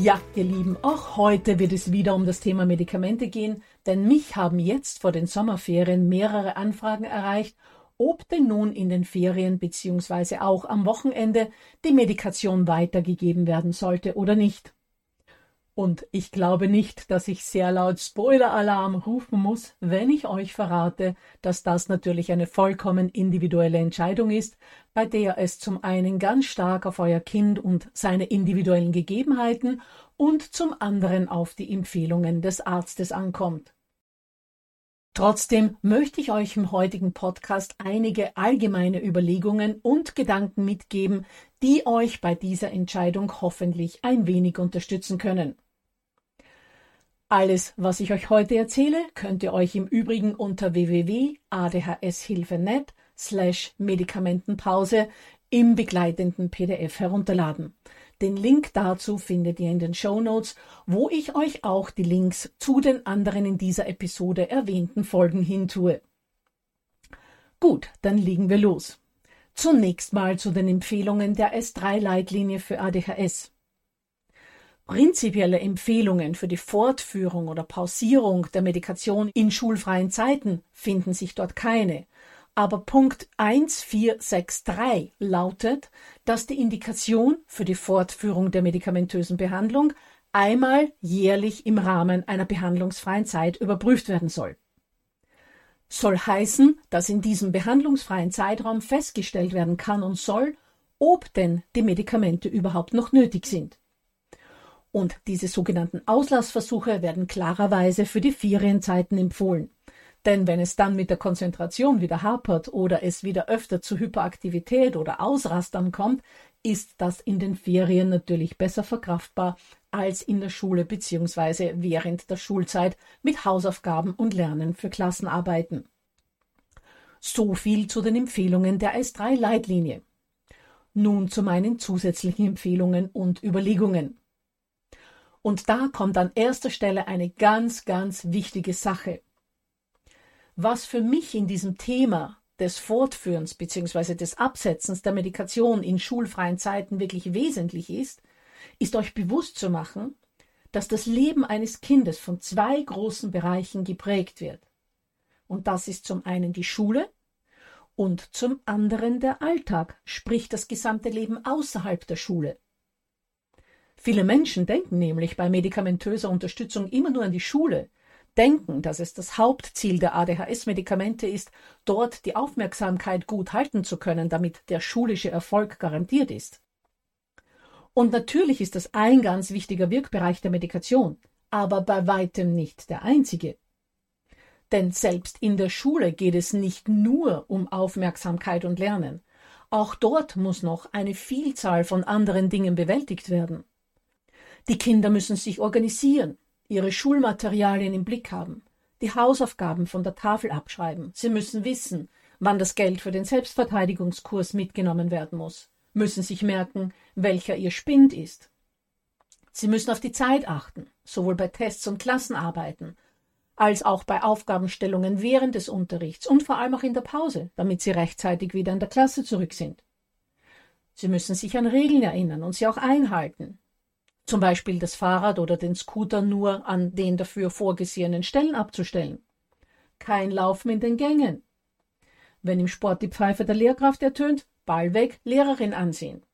Ja, ihr Lieben, auch heute wird es wieder um das Thema Medikamente gehen, denn mich haben jetzt vor den Sommerferien mehrere Anfragen erreicht, ob denn nun in den Ferien bzw. auch am Wochenende die Medikation weitergegeben werden sollte oder nicht. Und ich glaube nicht, dass ich sehr laut Spoiler-Alarm rufen muss, wenn ich euch verrate, dass das natürlich eine vollkommen individuelle Entscheidung ist, bei der es zum einen ganz stark auf euer Kind und seine individuellen Gegebenheiten und zum anderen auf die Empfehlungen des Arztes ankommt. Trotzdem möchte ich euch im heutigen Podcast einige allgemeine Überlegungen und Gedanken mitgeben, die euch bei dieser Entscheidung hoffentlich ein wenig unterstützen können. Alles, was ich euch heute erzähle, könnt ihr euch im Übrigen unter www.adhshilfe.net slash Medikamentenpause im begleitenden PDF herunterladen. Den Link dazu findet ihr in den Show Notes, wo ich euch auch die Links zu den anderen in dieser Episode erwähnten Folgen hintue. Gut, dann legen wir los. Zunächst mal zu den Empfehlungen der S3-Leitlinie für ADHS. Prinzipielle Empfehlungen für die Fortführung oder Pausierung der Medikation in schulfreien Zeiten finden sich dort keine. Aber Punkt 1463 lautet, dass die Indikation für die Fortführung der medikamentösen Behandlung einmal jährlich im Rahmen einer behandlungsfreien Zeit überprüft werden soll. Soll heißen, dass in diesem behandlungsfreien Zeitraum festgestellt werden kann und soll, ob denn die Medikamente überhaupt noch nötig sind. Und diese sogenannten Auslassversuche werden klarerweise für die Ferienzeiten empfohlen. Denn wenn es dann mit der Konzentration wieder hapert oder es wieder öfter zu Hyperaktivität oder Ausrastern kommt, ist das in den Ferien natürlich besser verkraftbar als in der Schule bzw. während der Schulzeit mit Hausaufgaben und Lernen für Klassenarbeiten. So viel zu den Empfehlungen der S3-Leitlinie. Nun zu meinen zusätzlichen Empfehlungen und Überlegungen. Und da kommt an erster Stelle eine ganz, ganz wichtige Sache. Was für mich in diesem Thema des Fortführens bzw. des Absetzens der Medikation in schulfreien Zeiten wirklich wesentlich ist, ist euch bewusst zu machen, dass das Leben eines Kindes von zwei großen Bereichen geprägt wird. Und das ist zum einen die Schule und zum anderen der Alltag, sprich das gesamte Leben außerhalb der Schule. Viele Menschen denken nämlich bei medikamentöser Unterstützung immer nur an die Schule, denken, dass es das Hauptziel der ADHS-Medikamente ist, dort die Aufmerksamkeit gut halten zu können, damit der schulische Erfolg garantiert ist. Und natürlich ist das ein ganz wichtiger Wirkbereich der Medikation, aber bei weitem nicht der einzige. Denn selbst in der Schule geht es nicht nur um Aufmerksamkeit und Lernen. Auch dort muss noch eine Vielzahl von anderen Dingen bewältigt werden. Die Kinder müssen sich organisieren, ihre Schulmaterialien im Blick haben, die Hausaufgaben von der Tafel abschreiben. Sie müssen wissen, wann das Geld für den Selbstverteidigungskurs mitgenommen werden muss, müssen sich merken, welcher ihr Spind ist. Sie müssen auf die Zeit achten, sowohl bei Tests und Klassenarbeiten, als auch bei Aufgabenstellungen während des Unterrichts und vor allem auch in der Pause, damit sie rechtzeitig wieder in der Klasse zurück sind. Sie müssen sich an Regeln erinnern und sie auch einhalten. Zum Beispiel das Fahrrad oder den Scooter nur an den dafür vorgesehenen Stellen abzustellen. Kein Laufen in den Gängen. Wenn im Sport die Pfeife der Lehrkraft ertönt, Ball weg, Lehrerin ansehen.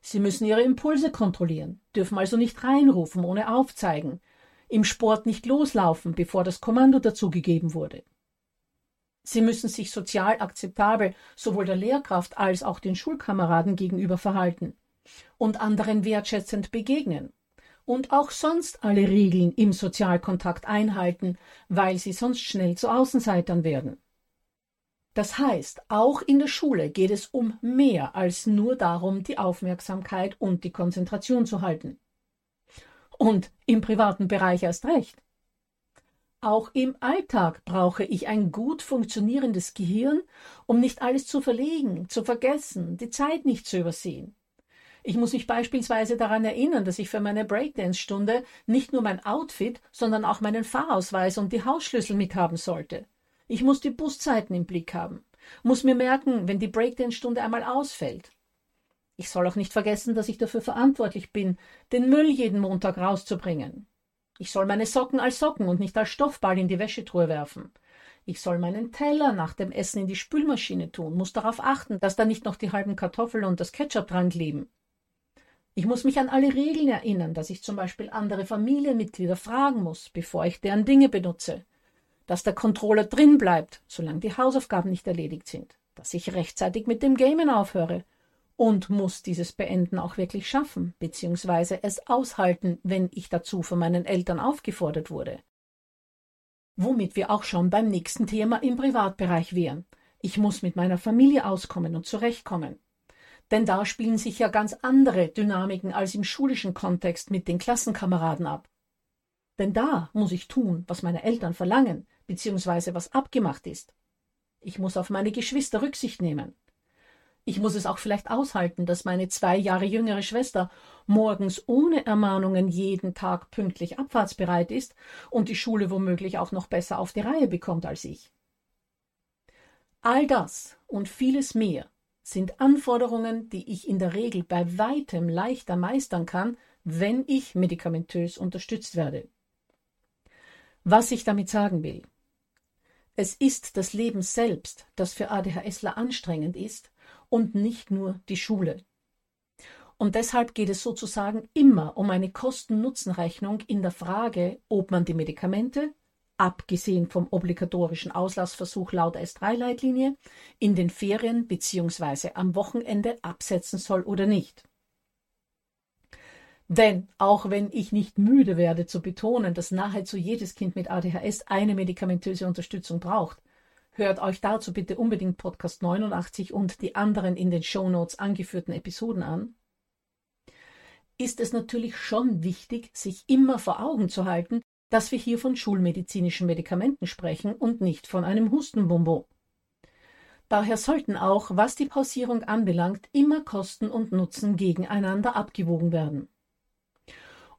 Sie müssen ihre Impulse kontrollieren, dürfen also nicht reinrufen ohne aufzeigen, im Sport nicht loslaufen, bevor das Kommando dazugegeben wurde. Sie müssen sich sozial akzeptabel sowohl der Lehrkraft als auch den Schulkameraden gegenüber verhalten und anderen wertschätzend begegnen und auch sonst alle Regeln im Sozialkontakt einhalten, weil sie sonst schnell zu Außenseitern werden. Das heißt, auch in der Schule geht es um mehr als nur darum, die Aufmerksamkeit und die Konzentration zu halten. Und im privaten Bereich erst recht. Auch im Alltag brauche ich ein gut funktionierendes Gehirn, um nicht alles zu verlegen, zu vergessen, die Zeit nicht zu übersehen. Ich muss mich beispielsweise daran erinnern, dass ich für meine Breakdance-Stunde nicht nur mein Outfit, sondern auch meinen Fahrausweis und die Hausschlüssel mithaben sollte. Ich muss die Buszeiten im Blick haben, muss mir merken, wenn die Breakdance-Stunde einmal ausfällt. Ich soll auch nicht vergessen, dass ich dafür verantwortlich bin, den Müll jeden Montag rauszubringen. Ich soll meine Socken als Socken und nicht als Stoffball in die Wäschetruhe werfen. Ich soll meinen Teller nach dem Essen in die Spülmaschine tun, muss darauf achten, dass da nicht noch die halben Kartoffeln und das Ketchup dran kleben. Ich muss mich an alle Regeln erinnern, dass ich zum Beispiel andere Familienmitglieder fragen muss, bevor ich deren Dinge benutze, dass der Controller drin bleibt, solange die Hausaufgaben nicht erledigt sind, dass ich rechtzeitig mit dem Gamen aufhöre und muss dieses Beenden auch wirklich schaffen, beziehungsweise es aushalten, wenn ich dazu von meinen Eltern aufgefordert wurde. Womit wir auch schon beim nächsten Thema im Privatbereich wären. Ich muss mit meiner Familie auskommen und zurechtkommen. Denn da spielen sich ja ganz andere Dynamiken als im schulischen Kontext mit den Klassenkameraden ab. Denn da muss ich tun, was meine Eltern verlangen, beziehungsweise was abgemacht ist. Ich muss auf meine Geschwister Rücksicht nehmen. Ich muss es auch vielleicht aushalten, dass meine zwei Jahre jüngere Schwester morgens ohne Ermahnungen jeden Tag pünktlich abfahrtsbereit ist und die Schule womöglich auch noch besser auf die Reihe bekommt als ich. All das und vieles mehr sind Anforderungen, die ich in der Regel bei weitem leichter meistern kann, wenn ich medikamentös unterstützt werde. Was ich damit sagen will. Es ist das Leben selbst, das für ADHSler anstrengend ist und nicht nur die Schule. Und deshalb geht es sozusagen immer um eine Kosten-Nutzen-Rechnung in der Frage, ob man die Medikamente, abgesehen vom obligatorischen Auslassversuch laut S3-Leitlinie, in den Ferien bzw. am Wochenende absetzen soll oder nicht. Denn auch wenn ich nicht müde werde zu betonen, dass nahezu jedes Kind mit ADHS eine medikamentöse Unterstützung braucht, Hört euch dazu bitte unbedingt Podcast 89 und die anderen in den Show Notes angeführten Episoden an. Ist es natürlich schon wichtig, sich immer vor Augen zu halten, dass wir hier von schulmedizinischen Medikamenten sprechen und nicht von einem Hustenbonbon. Daher sollten auch, was die Pausierung anbelangt, immer Kosten und Nutzen gegeneinander abgewogen werden.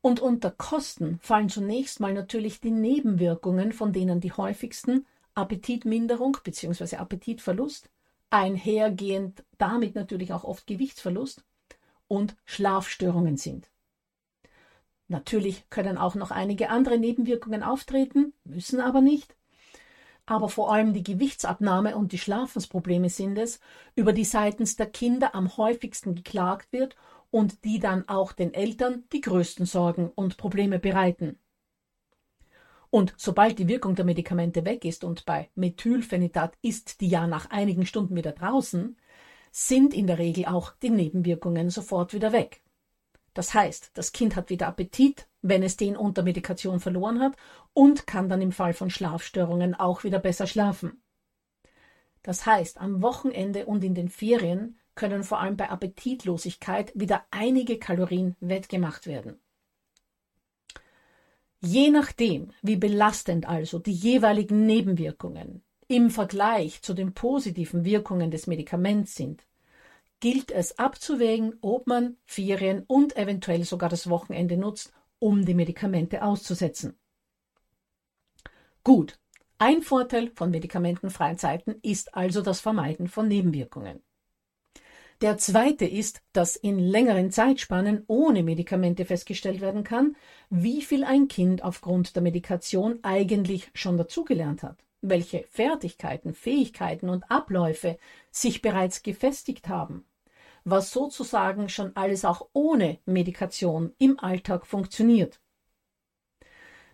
Und unter Kosten fallen zunächst mal natürlich die Nebenwirkungen, von denen die häufigsten Appetitminderung bzw. Appetitverlust, einhergehend damit natürlich auch oft Gewichtsverlust und Schlafstörungen sind. Natürlich können auch noch einige andere Nebenwirkungen auftreten, müssen aber nicht. Aber vor allem die Gewichtsabnahme und die Schlafensprobleme sind es, über die seitens der Kinder am häufigsten geklagt wird und die dann auch den Eltern die größten Sorgen und Probleme bereiten. Und sobald die Wirkung der Medikamente weg ist und bei Methylphenidat ist die ja nach einigen Stunden wieder draußen, sind in der Regel auch die Nebenwirkungen sofort wieder weg. Das heißt, das Kind hat wieder Appetit, wenn es den unter Medikation verloren hat, und kann dann im Fall von Schlafstörungen auch wieder besser schlafen. Das heißt, am Wochenende und in den Ferien können vor allem bei Appetitlosigkeit wieder einige Kalorien wettgemacht werden. Je nachdem, wie belastend also die jeweiligen Nebenwirkungen im Vergleich zu den positiven Wirkungen des Medikaments sind, gilt es abzuwägen, ob man Ferien und eventuell sogar das Wochenende nutzt, um die Medikamente auszusetzen. Gut, ein Vorteil von medikamentenfreien Zeiten ist also das Vermeiden von Nebenwirkungen. Der zweite ist, dass in längeren Zeitspannen ohne Medikamente festgestellt werden kann, wie viel ein Kind aufgrund der Medikation eigentlich schon dazugelernt hat, welche Fertigkeiten, Fähigkeiten und Abläufe sich bereits gefestigt haben, was sozusagen schon alles auch ohne Medikation im Alltag funktioniert.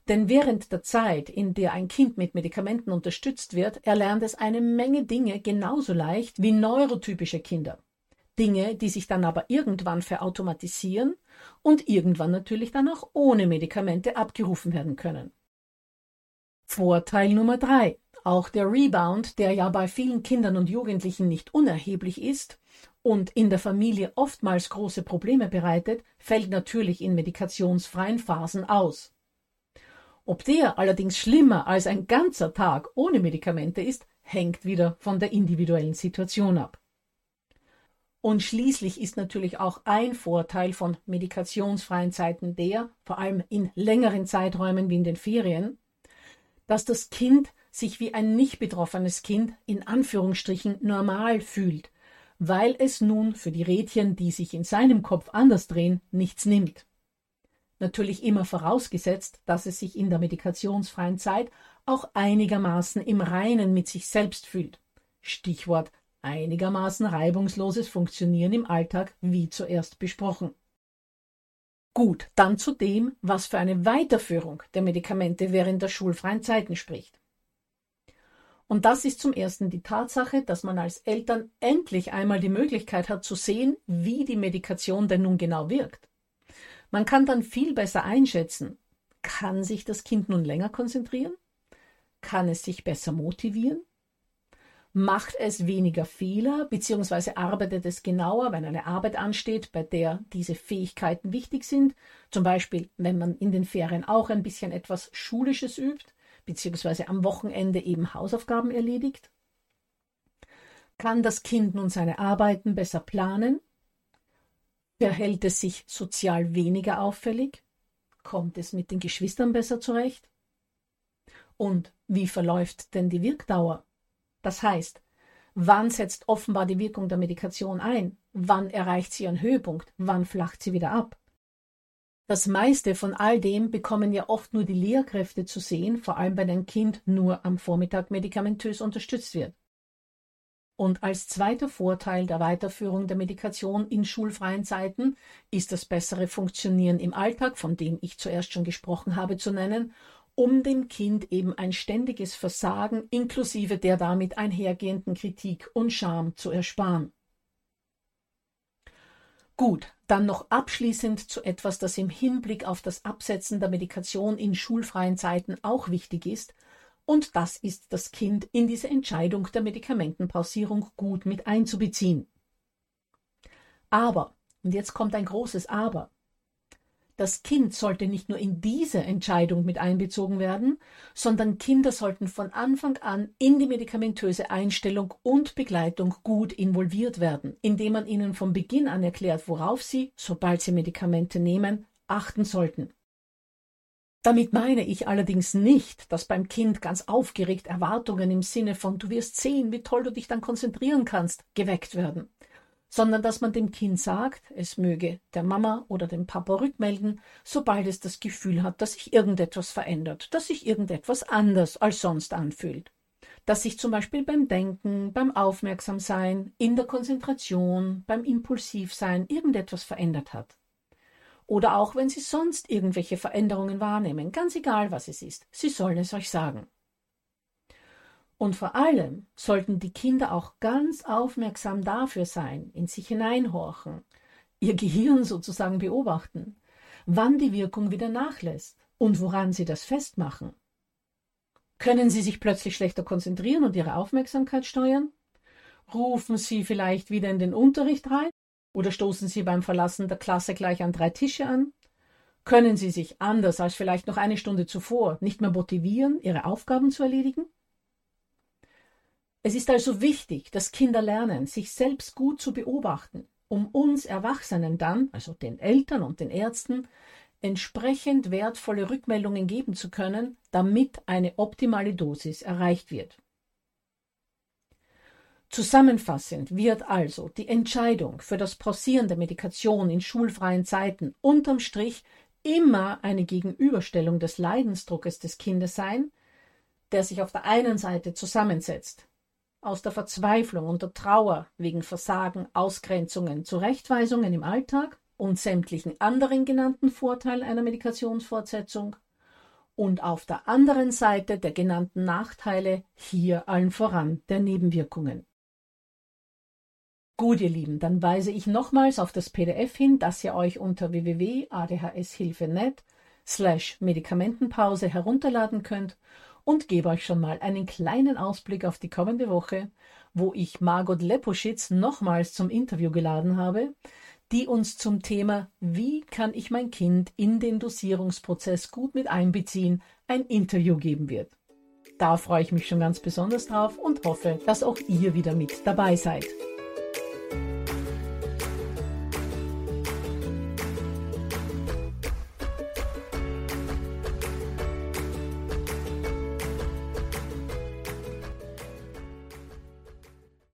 Denn während der Zeit, in der ein Kind mit Medikamenten unterstützt wird, erlernt es eine Menge Dinge genauso leicht wie neurotypische Kinder. Dinge, die sich dann aber irgendwann verautomatisieren und irgendwann natürlich dann auch ohne Medikamente abgerufen werden können. Vorteil Nummer drei. Auch der Rebound, der ja bei vielen Kindern und Jugendlichen nicht unerheblich ist und in der Familie oftmals große Probleme bereitet, fällt natürlich in medikationsfreien Phasen aus. Ob der allerdings schlimmer als ein ganzer Tag ohne Medikamente ist, hängt wieder von der individuellen Situation ab. Und schließlich ist natürlich auch ein Vorteil von medikationsfreien Zeiten der, vor allem in längeren Zeiträumen wie in den Ferien, dass das Kind sich wie ein nicht betroffenes Kind in Anführungsstrichen normal fühlt, weil es nun für die Rädchen, die sich in seinem Kopf anders drehen, nichts nimmt. Natürlich immer vorausgesetzt, dass es sich in der medikationsfreien Zeit auch einigermaßen im Reinen mit sich selbst fühlt. Stichwort einigermaßen reibungsloses Funktionieren im Alltag, wie zuerst besprochen. Gut, dann zu dem, was für eine Weiterführung der Medikamente während der schulfreien Zeiten spricht. Und das ist zum ersten die Tatsache, dass man als Eltern endlich einmal die Möglichkeit hat zu sehen, wie die Medikation denn nun genau wirkt. Man kann dann viel besser einschätzen, kann sich das Kind nun länger konzentrieren? Kann es sich besser motivieren? macht es weniger Fehler, beziehungsweise arbeitet es genauer, wenn eine Arbeit ansteht, bei der diese Fähigkeiten wichtig sind. Zum Beispiel, wenn man in den Ferien auch ein bisschen etwas Schulisches übt, beziehungsweise am Wochenende eben Hausaufgaben erledigt. Kann das Kind nun seine Arbeiten besser planen? Verhält es sich sozial weniger auffällig? Kommt es mit den Geschwistern besser zurecht? Und wie verläuft denn die Wirkdauer? Das heißt, wann setzt offenbar die Wirkung der Medikation ein? Wann erreicht sie ihren Höhepunkt? Wann flacht sie wieder ab? Das meiste von all dem bekommen ja oft nur die Lehrkräfte zu sehen, vor allem wenn ein Kind nur am Vormittag medikamentös unterstützt wird. Und als zweiter Vorteil der Weiterführung der Medikation in schulfreien Zeiten ist das bessere Funktionieren im Alltag, von dem ich zuerst schon gesprochen habe, zu nennen um dem Kind eben ein ständiges Versagen inklusive der damit einhergehenden Kritik und Scham zu ersparen. Gut, dann noch abschließend zu etwas, das im Hinblick auf das Absetzen der Medikation in schulfreien Zeiten auch wichtig ist, und das ist das Kind in diese Entscheidung der Medikamentenpausierung gut mit einzubeziehen. Aber, und jetzt kommt ein großes Aber, das Kind sollte nicht nur in diese Entscheidung mit einbezogen werden, sondern Kinder sollten von Anfang an in die medikamentöse Einstellung und Begleitung gut involviert werden, indem man ihnen von Beginn an erklärt, worauf sie, sobald sie Medikamente nehmen, achten sollten. Damit meine ich allerdings nicht, dass beim Kind ganz aufgeregt Erwartungen im Sinne von du wirst sehen, wie toll du dich dann konzentrieren kannst, geweckt werden sondern dass man dem Kind sagt, es möge der Mama oder dem Papa rückmelden, sobald es das Gefühl hat, dass sich irgendetwas verändert, dass sich irgendetwas anders als sonst anfühlt. Dass sich zum Beispiel beim Denken, beim Aufmerksamsein, in der Konzentration, beim Impulsivsein irgendetwas verändert hat. Oder auch wenn Sie sonst irgendwelche Veränderungen wahrnehmen, ganz egal was es ist, Sie sollen es euch sagen. Und vor allem sollten die Kinder auch ganz aufmerksam dafür sein, in sich hineinhorchen, Ihr Gehirn sozusagen beobachten, wann die Wirkung wieder nachlässt und woran Sie das festmachen. Können Sie sich plötzlich schlechter konzentrieren und Ihre Aufmerksamkeit steuern? Rufen Sie vielleicht wieder in den Unterricht rein oder stoßen Sie beim Verlassen der Klasse gleich an drei Tische an? Können Sie sich anders als vielleicht noch eine Stunde zuvor nicht mehr motivieren, Ihre Aufgaben zu erledigen? Es ist also wichtig, dass Kinder lernen, sich selbst gut zu beobachten, um uns Erwachsenen dann, also den Eltern und den Ärzten, entsprechend wertvolle Rückmeldungen geben zu können, damit eine optimale Dosis erreicht wird. Zusammenfassend wird also die Entscheidung für das Pausieren der Medikation in schulfreien Zeiten unterm Strich immer eine Gegenüberstellung des Leidensdruckes des Kindes sein, der sich auf der einen Seite zusammensetzt aus der Verzweiflung und der Trauer wegen Versagen, Ausgrenzungen, Zurechtweisungen im Alltag und sämtlichen anderen genannten Vorteilen einer Medikationsfortsetzung und auf der anderen Seite der genannten Nachteile, hier allen voran der Nebenwirkungen. Gut, ihr Lieben, dann weise ich nochmals auf das PDF hin, das ihr euch unter www.adhshilfe.net slash Medikamentenpause herunterladen könnt und gebe euch schon mal einen kleinen Ausblick auf die kommende Woche, wo ich Margot Leposchitz nochmals zum Interview geladen habe, die uns zum Thema Wie kann ich mein Kind in den Dosierungsprozess gut mit einbeziehen, ein Interview geben wird. Da freue ich mich schon ganz besonders drauf und hoffe, dass auch ihr wieder mit dabei seid.